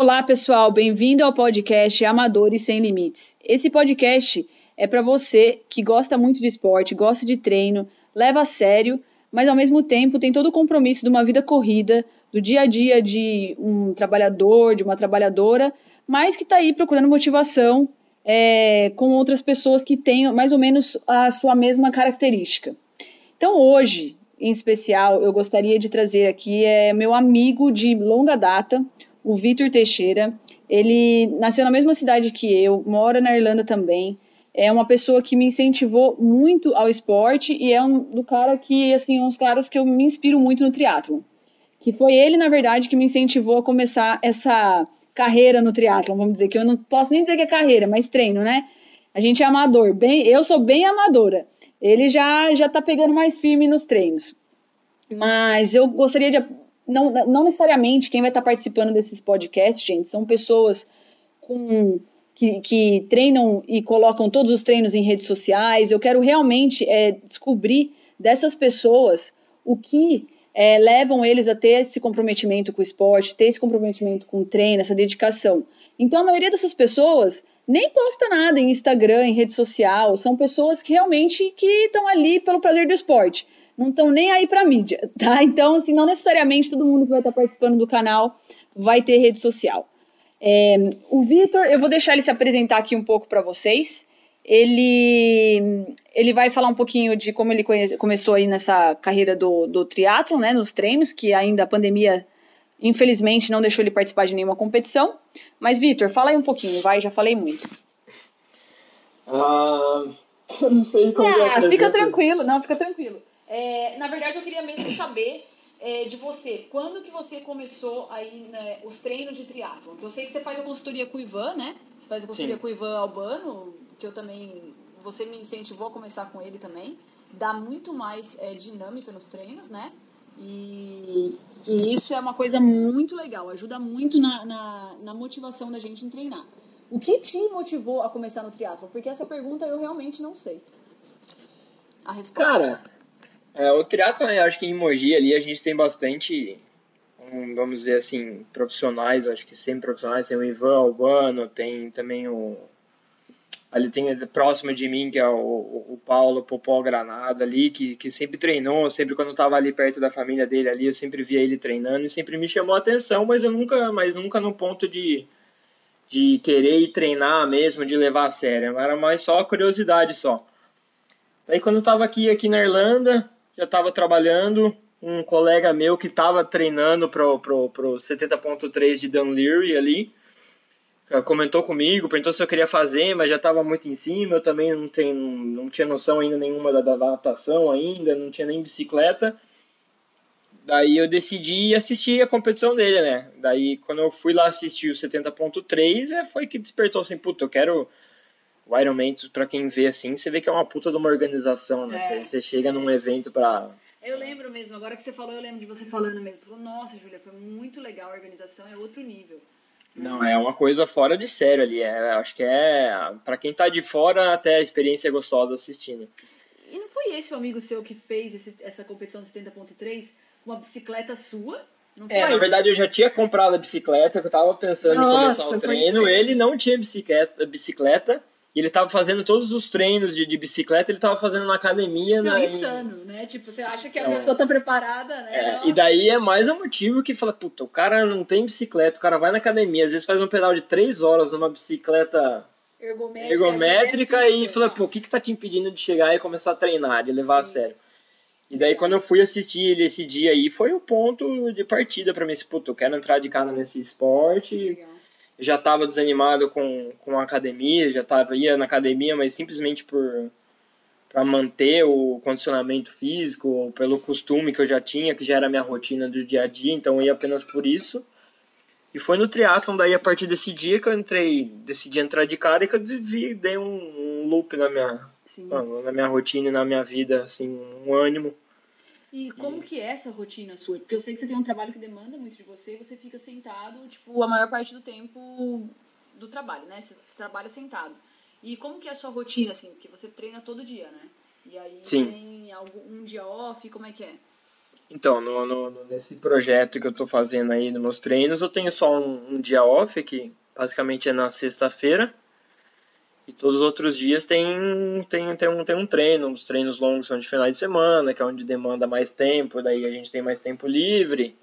Olá, pessoal, bem-vindo ao podcast Amadores Sem Limites. Esse podcast é para você que gosta muito de esporte, gosta de treino, leva a sério, mas ao mesmo tempo tem todo o compromisso de uma vida corrida, do dia a dia de um trabalhador, de uma trabalhadora, mas que está aí procurando motivação é, com outras pessoas que têm mais ou menos a sua mesma característica. Então, hoje, em especial, eu gostaria de trazer aqui é meu amigo de longa data, o Vitor Teixeira. Ele nasceu na mesma cidade que eu, mora na Irlanda também. É uma pessoa que me incentivou muito ao esporte e é um do cara que, assim, uns caras que eu me inspiro muito no triatlo. Que foi ele, na verdade, que me incentivou a começar essa carreira no triatlo, vamos dizer que eu não posso nem dizer que é carreira, mas treino, né? A gente é amador, bem, eu sou bem amadora. Ele já já tá pegando mais firme nos treinos. Mas eu gostaria de não, não necessariamente quem vai estar participando desses podcasts, gente, são pessoas com que, que, treinam e colocam todos os treinos em redes sociais. Eu quero realmente é, descobrir dessas pessoas o que é, levam eles a ter esse comprometimento com o esporte, ter esse comprometimento com o treino, essa dedicação. Então, a maioria dessas pessoas nem posta nada em Instagram, em rede social. São pessoas que realmente que estão ali pelo prazer do esporte não estão nem aí para mídia, tá? Então, assim, não necessariamente todo mundo que vai estar participando do canal vai ter rede social. É, o Vitor, eu vou deixar ele se apresentar aqui um pouco para vocês. Ele, ele vai falar um pouquinho de como ele conhece, começou aí nessa carreira do, do triatlon, né, nos treinos, que ainda a pandemia, infelizmente, não deixou ele participar de nenhuma competição. Mas, Vitor, fala aí um pouquinho, vai, já falei muito. Ah, eu não sei como ah, Fica tranquilo, não, fica tranquilo. É, na verdade, eu queria mesmo saber é, de você, quando que você começou aí né, os treinos de triatlon? Eu sei que você faz a consultoria com o Ivan, né? Você faz a consultoria Sim. com o Ivan Albano, que eu também, você me incentivou a começar com ele também. Dá muito mais é, dinâmica nos treinos, né? E, e, isso é uma coisa muito legal, ajuda muito na, na, na motivação da gente em treinar. O que te motivou a começar no triatlo? Porque essa pergunta eu realmente não sei. A resposta. Cara, é, o triatlo, eu acho que em Mogi ali a gente tem bastante, vamos dizer assim, profissionais, acho que sempre profissionais. Tem o Ivan Albano, tem também o. Ali tem próximo de mim, que é o, o Paulo Popó Granado ali, que, que sempre treinou, sempre quando eu tava ali perto da família dele ali, eu sempre via ele treinando e sempre me chamou a atenção, mas eu nunca, mas nunca no ponto de, de querer ir treinar mesmo, de levar a sério. Era mais só curiosidade só. Daí quando eu tava aqui, aqui na Irlanda, já estava trabalhando, um colega meu que estava treinando pro, pro, pro 70.3 de Dunleary ali, comentou comigo, perguntou se eu queria fazer, mas já estava muito em cima, eu também não, tenho, não tinha noção ainda nenhuma da, da adaptação ainda, não tinha nem bicicleta. Daí eu decidi assistir a competição dele, né? Daí quando eu fui lá assistir o 70.3, é, foi que despertou assim, puta, eu quero o Iron Man, pra quem vê assim, você vê que é uma puta de uma organização, né? É. Você, você chega num evento pra. Eu lembro mesmo, agora que você falou, eu lembro de você falando mesmo. Falou, nossa, Julia, foi muito legal a organização, é outro nível. Não, é uma coisa fora de sério ali. É, acho que é. para quem tá de fora, até a experiência é gostosa assistindo. E não foi esse o amigo seu que fez esse, essa competição de 70.3 com uma bicicleta sua? É, na verdade eu já tinha comprado a bicicleta, que eu tava pensando Nossa, em começar o treino. Ele não tinha bicicleta, bicicleta e ele tava fazendo todos os treinos de, de bicicleta, ele tava fazendo na academia. Não, na, insano, né? Tipo, você acha que a é. pessoa tá preparada, né? É, e daí é mais um motivo que fala, puta, o cara não tem bicicleta, o cara vai na academia, às vezes faz um pedal de 3 horas numa bicicleta ergométrica, ergométrica e fala, pô, o que que tá te impedindo de chegar e começar a treinar, de levar Sim. a sério? E daí quando eu fui assistir ele esse dia aí, foi o ponto de partida para mim, esse, puta, eu quero entrar de cara nesse esporte. Legal já estava desanimado com, com a academia, já tava, ia na academia, mas simplesmente por para manter o condicionamento físico, pelo costume que eu já tinha, que já era minha rotina do dia a dia, então eu ia apenas por isso. E foi no triatlon daí a partir desse dia que eu entrei, decidi entrar de cara e que eu vi, dei um, um loop na minha, na minha rotina e na minha vida, assim, um ânimo. E como que é essa rotina sua? Porque eu sei que você tem um trabalho que demanda muito de você, você fica sentado, tipo, a maior parte do tempo do trabalho, né? Você trabalha sentado. E como que é a sua rotina, assim? Porque você treina todo dia, né? E aí Sim. tem algum, um dia off, como é que é? Então, no, no, nesse projeto que eu estou fazendo aí nos meus treinos, eu tenho só um, um dia off, que basicamente é na sexta-feira. E todos os outros dias tem, tem, tem, um, tem um treino. Os treinos longos são de final de semana, que é onde demanda mais tempo, daí a gente tem mais tempo livre.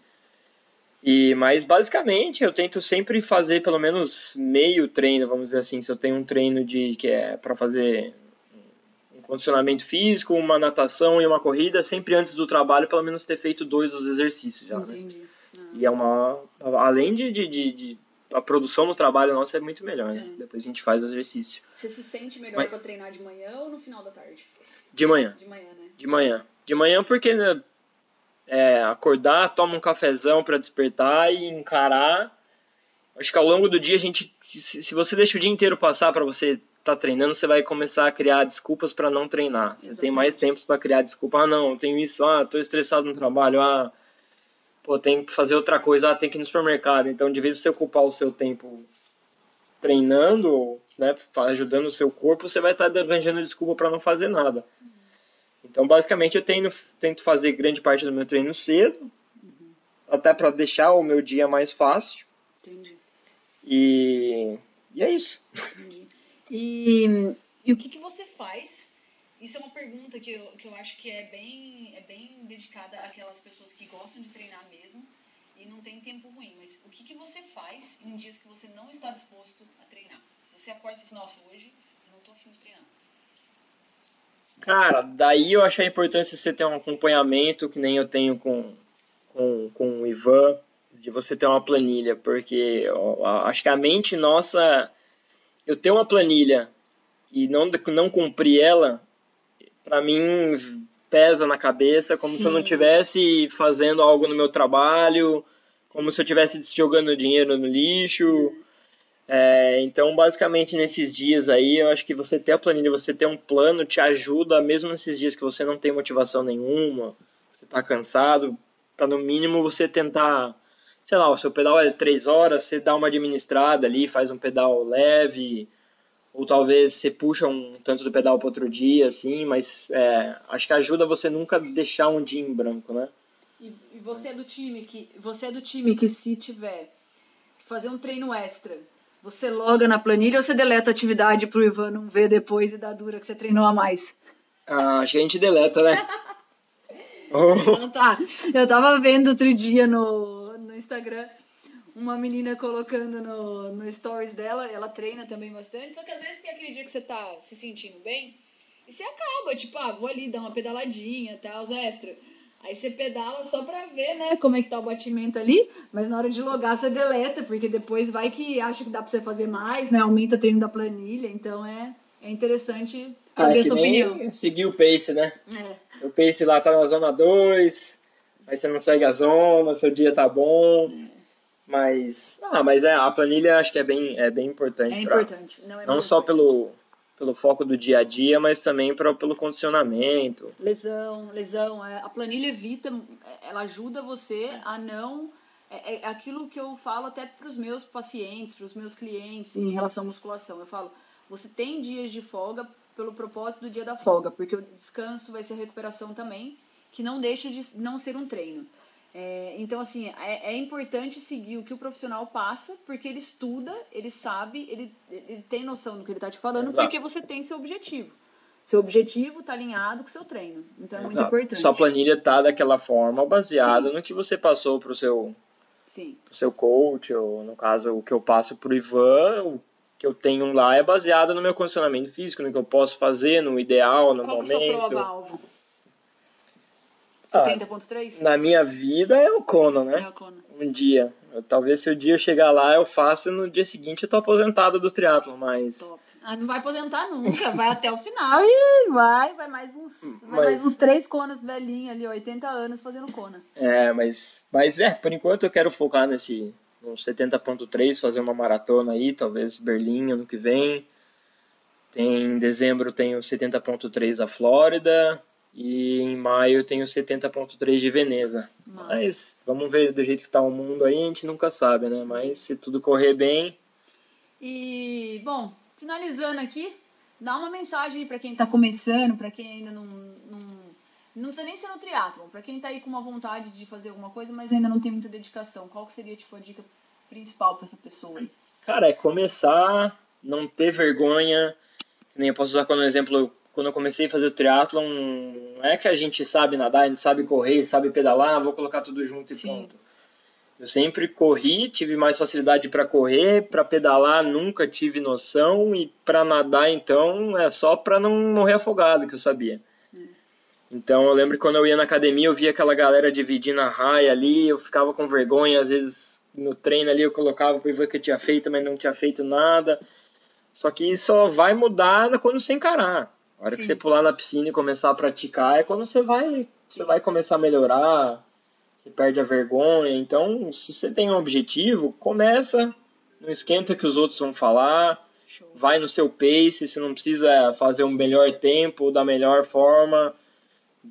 E, mas basicamente eu tento sempre fazer pelo menos meio treino, vamos dizer assim. Se eu tenho um treino de que é para fazer um condicionamento físico, uma natação e uma corrida, sempre antes do trabalho, pelo menos ter feito dois dos exercícios já. Né? Entendi. Né? E é uma. Além de, de, de, de, A produção no trabalho nosso é muito melhor, né? É. Depois a gente faz o exercício. Você se sente melhor mas... para treinar de manhã ou no final da tarde? De manhã. De manhã, né? De manhã. De manhã porque né, é, acordar, toma um cafezão para despertar e encarar. Acho que ao longo do dia a gente, se, se você deixa o dia inteiro passar para você estar tá treinando, você vai começar a criar desculpas para não treinar. Você Exatamente. tem mais tempo para criar desculpa. Ah, não, tenho isso. Ah, tô estressado no trabalho. Ah, pô, tenho que fazer outra coisa. Ah, tem que ir no supermercado. Então, de vez em você ocupar o seu tempo treinando, né, ajudando o seu corpo, você vai estar tá arranjando desculpa para não fazer nada. Então, basicamente, eu tenho, tento fazer grande parte do meu treino cedo, uhum. até para deixar o meu dia mais fácil. Entendi. E, e é isso. Entendi. E, e o que, que você faz? Isso é uma pergunta que eu, que eu acho que é bem, é bem dedicada àquelas pessoas que gostam de treinar mesmo e não tem tempo ruim. Mas o que, que você faz em dias que você não está disposto a treinar? Se você acorda e diz, nossa, hoje eu não estou afim de treinar Cara, daí eu achei a importância de você ter um acompanhamento, que nem eu tenho com, com, com o Ivan, de você ter uma planilha, porque acho que a mente nossa, eu ter uma planilha e não, não cumprir ela, para mim pesa na cabeça, como Sim. se eu não estivesse fazendo algo no meu trabalho, como se eu estivesse jogando dinheiro no lixo. É, então, basicamente, nesses dias aí, eu acho que você ter a planilha, você ter um plano, te ajuda, mesmo nesses dias que você não tem motivação nenhuma, você está cansado, para no mínimo você tentar, sei lá, o seu pedal é três horas, você dá uma administrada ali, faz um pedal leve, ou talvez você puxa um tanto do pedal para outro dia, assim, mas é, acho que ajuda você nunca deixar um dia em branco, né? E, e você é do time que você é do time que se tiver que fazer um treino extra você loga na planilha ou você deleta a atividade pro Ivan não ver depois e dar dura que você treinou a mais? Ah, acho que a gente deleta, né? então tá. Eu tava vendo outro dia no, no Instagram uma menina colocando no, no stories dela, ela treina também bastante, só que às vezes tem aquele dia que você tá se sentindo bem e você acaba, tipo, ah, vou ali dar uma pedaladinha, tal, os extra. Aí você pedala só pra ver, né, como é que tá o batimento ali, mas na hora de logar você deleta, porque depois vai que acha que dá pra você fazer mais, né, aumenta o treino da planilha, então é, é interessante saber ah, a sua opinião. seguir o pace, né? É. O pace lá tá na zona 2, aí você não segue a zona, seu dia tá bom... É. Mas, ah, mas é, a planilha acho que é bem, é bem importante. É importante. Pra, não, é não só pelo, pelo foco do dia a dia, mas também pra, pelo condicionamento. Lesão, lesão. É, a planilha evita, ela ajuda você a não. É, é aquilo que eu falo até para os meus pacientes, para os meus clientes em relação à musculação. Eu falo, você tem dias de folga pelo propósito do dia da folga, porque o descanso vai ser recuperação também, que não deixa de não ser um treino. É, então, assim, é, é, importante seguir o que o profissional passa, porque ele estuda, ele sabe, ele, ele tem noção do que ele está te falando, Exato. porque você tem seu objetivo. Seu objetivo está alinhado com o seu treino. Então, é Exato. muito importante. Sua planilha está daquela forma, baseada no que você passou para o seu, Sim. Pro seu coach, ou no caso, o que eu passo para o Ivan, o que eu tenho lá é baseado no meu condicionamento físico, no que eu posso fazer, no ideal, no Qual momento. Qual é sua prova-alvo? 70.3? Ah, na minha vida é o Conan, né? É o Conan. Um dia. Eu, talvez se o dia eu chegar lá, eu faço e no dia seguinte eu tô aposentado do triatlo, mas... Top. Ah, não vai aposentar nunca, vai até o final e vai, vai mais uns, vai mas... mais uns três conas velhinhos ali, 80 anos fazendo cona. É, mas, mas é, por enquanto eu quero focar nesse no 70.3, fazer uma maratona aí, talvez Berlim ano que vem. Tem, em dezembro tem o 70.3 a Flórida, e em maio tem o 70.3 de Veneza. Nossa. Mas vamos ver do jeito que está o mundo aí, a gente nunca sabe, né? Mas se tudo correr bem. E, bom, finalizando aqui, dá uma mensagem para quem está começando, para quem ainda não, não, Não precisa nem ser no triatlon. Pra quem tá aí com uma vontade de fazer alguma coisa, mas ainda não tem muita dedicação, qual que seria, tipo, a dica principal pra essa pessoa aí? Cara, é começar, não ter vergonha. Nem eu posso usar como exemplo, quando eu comecei a fazer o triatlon, não é que a gente sabe nadar, a gente sabe correr, sabe pedalar, vou colocar tudo junto e Sim. pronto. Eu sempre corri, tive mais facilidade para correr, para pedalar nunca tive noção e para nadar então é só para não morrer afogado que eu sabia. Hum. Então eu lembro que quando eu ia na academia eu via aquela galera dividindo a raia ali, eu ficava com vergonha, às vezes no treino ali eu colocava para ver o que eu tinha feito, mas não tinha feito nada. Só que isso só vai mudar quando você encarar. A hora Sim. que você pular na piscina e começar a praticar é quando você vai, você vai começar a melhorar você perde a vergonha. Então, se você tem um objetivo, começa, não esquenta que os outros vão falar, Show. vai no seu pace, você não precisa fazer um melhor tempo da melhor forma.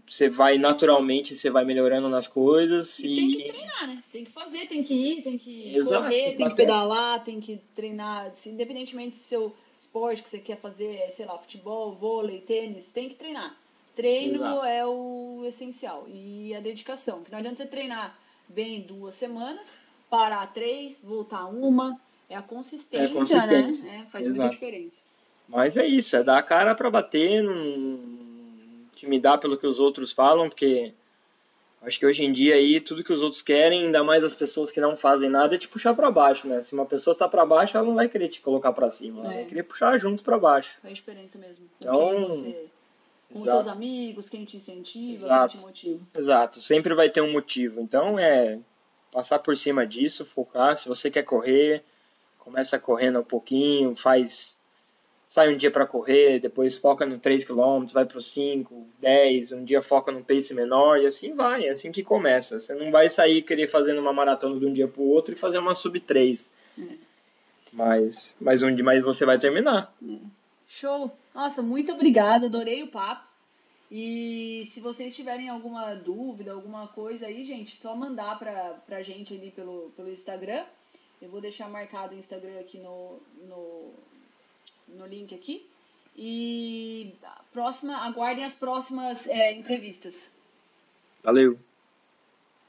Você vai naturalmente, você vai melhorando nas coisas. E, e... tem que treinar, né? Tem que fazer, tem que ir, tem que Exato, correr, tem que pedalar, tem que treinar. Independentemente do seu esporte que você quer fazer, sei lá, futebol, vôlei, tênis, tem que treinar. Treino Exato. é o essencial. E a dedicação. Porque não adianta você treinar bem duas semanas, parar três, voltar uma. É a consistência, é a consistência. né? É, faz Exato. muita diferença. Mas é isso, é dar a cara para bater, não intimidar pelo que os outros falam, porque acho que hoje em dia aí tudo que os outros querem, ainda mais as pessoas que não fazem nada, é te puxar para baixo, né? Se uma pessoa tá para baixo, ela não vai querer te colocar para cima, ela é. vai querer puxar junto para baixo. Faz diferença mesmo. Então, você com Exato. seus amigos, quem te incentiva, Exato. quem te motiva. Exato, sempre vai ter um motivo. Então é passar por cima disso, focar. Se você quer correr, começa correndo um pouquinho, faz. Sai um dia para correr, depois foca no 3 km, vai para 5, 10, um dia foca no pace menor e assim vai, é assim que começa. Você não vai sair querer fazendo uma maratona de um dia para o outro e fazer uma sub 3. É. Mas, mas onde mais você vai terminar. É. Show! Nossa, muito obrigada, adorei o papo. E se vocês tiverem alguma dúvida, alguma coisa aí, gente, só mandar pra, pra gente ali pelo, pelo Instagram. Eu vou deixar marcado o Instagram aqui no, no, no link aqui. E próxima, aguardem as próximas é, entrevistas. Valeu!